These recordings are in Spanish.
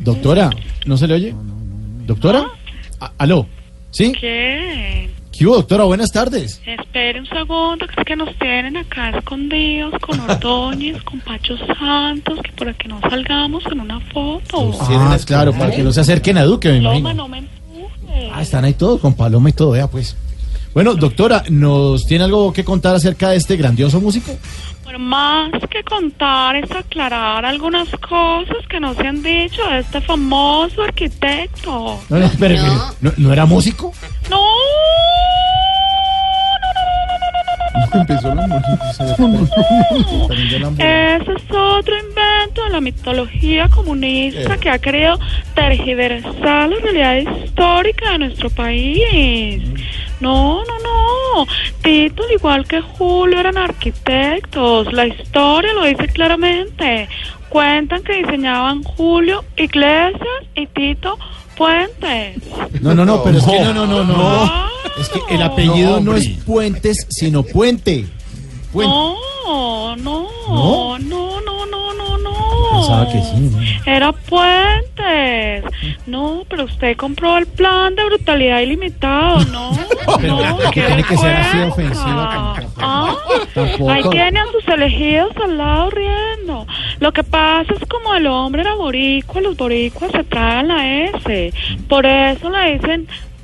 Doctora, ¿no se le oye? ¿Doctora? A- ¿Aló? ¿Sí? ¿Qué? ¿Qué hubo, doctora? Buenas tardes. Espere un segundo, que es que nos tienen acá escondidos con Ordóñez, con Pacho Santos, que para que no salgamos en una foto. Ah, claro, para que no se acerquen a Duque, me Loma, imagino. no me empuje. Ah, están ahí todos, con Paloma y todo, vea pues. Bueno, doctora, ¿nos tiene algo que contar acerca de este grandioso músico? Más que contar es aclarar algunas cosas que no se han dicho de este famoso arquitecto. No, no, espere, espere, ¿no, ¿no era músico? No, Empezó la ese es otro invento de la mitología comunista que ha querido tergiversar la realidad histórica de nuestro país. No, no, no. Tito, al igual que Julio, eran arquitectos. La historia lo dice claramente. Cuentan que diseñaban Julio Iglesias y Tito Puentes. No, no, no, pero es que no, no, no, no. Es que el apellido no, No, es. Puentes, sino Puente. No, no, no, no. Pensaba que sí, ¿no? Era Puentes. No, pero usted compró el plan de brutalidad ilimitado, ¿no? No, ¿por qué qué tiene que ser así vergüenza. ofensiva? Ah, ahí tiene a sus elegidos al lado riendo. Lo que pasa es como el hombre era boricua, los boricuas se tragan la S. Por eso le dicen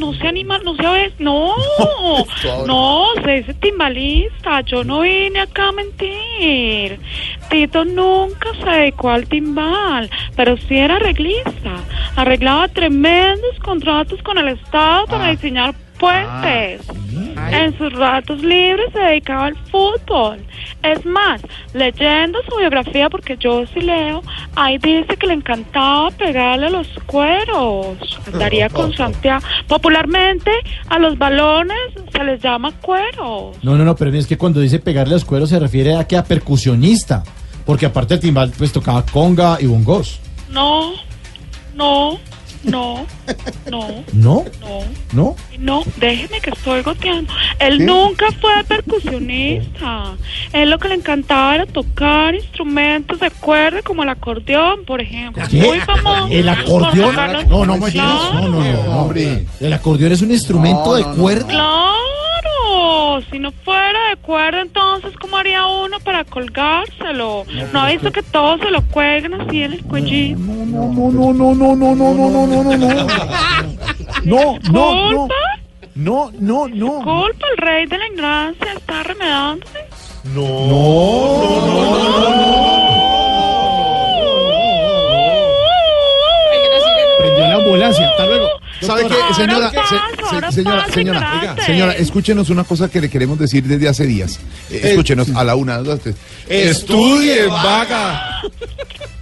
no sea animal, no sea vez, no, no, se dice timbalista, yo no vine acá a mentir. Tito nunca se dedicó al timbal, pero sí era arreglista, arreglaba tremendos contratos con el Estado para diseñar puentes. En sus ratos libres se dedicaba al fútbol. Es más, leyendo su biografía, porque yo sí leo, ahí dice que le encantaba pegarle a los cueros. Andaría con Santiago. Popularmente, a los balones se les llama cueros. No, no, no, pero es que cuando dice pegarle los cueros se refiere a que a percusionista, porque aparte del timbal pues tocaba conga y bongos. No, no, no, no, ¿No? no. ¿No? No, déjeme que estoy goteando. Él nunca fue percusionista. Él lo que le encantaba era tocar instrumentos de cuerda como el acordeón, por ejemplo. ¿Qué? Muy famoso. ¿El acordeón? No, no. Claro. no, no, no, no, Hombre. El acordeón es un instrumento No, de no, no, cuerda. Claro, si no fuera de cuerda, entonces, ¿cómo haría uno para colgárselo? ¿No ha visto que todos se lo cuelgan así en el cuellito? No, no, no, no, no, no, no, no, no, no, no, no. No, no, no. No, no, no. ¿Culpa el rey de la ignorancia está remedándose? Prendió la ambulancia. Hasta luego. ¿Sabe qué, señora? señora, señora, señora, escúchenos una cosa que le queremos decir desde hace días. Eh, escúchenos a la una, dos, tres. Estudie, vaga.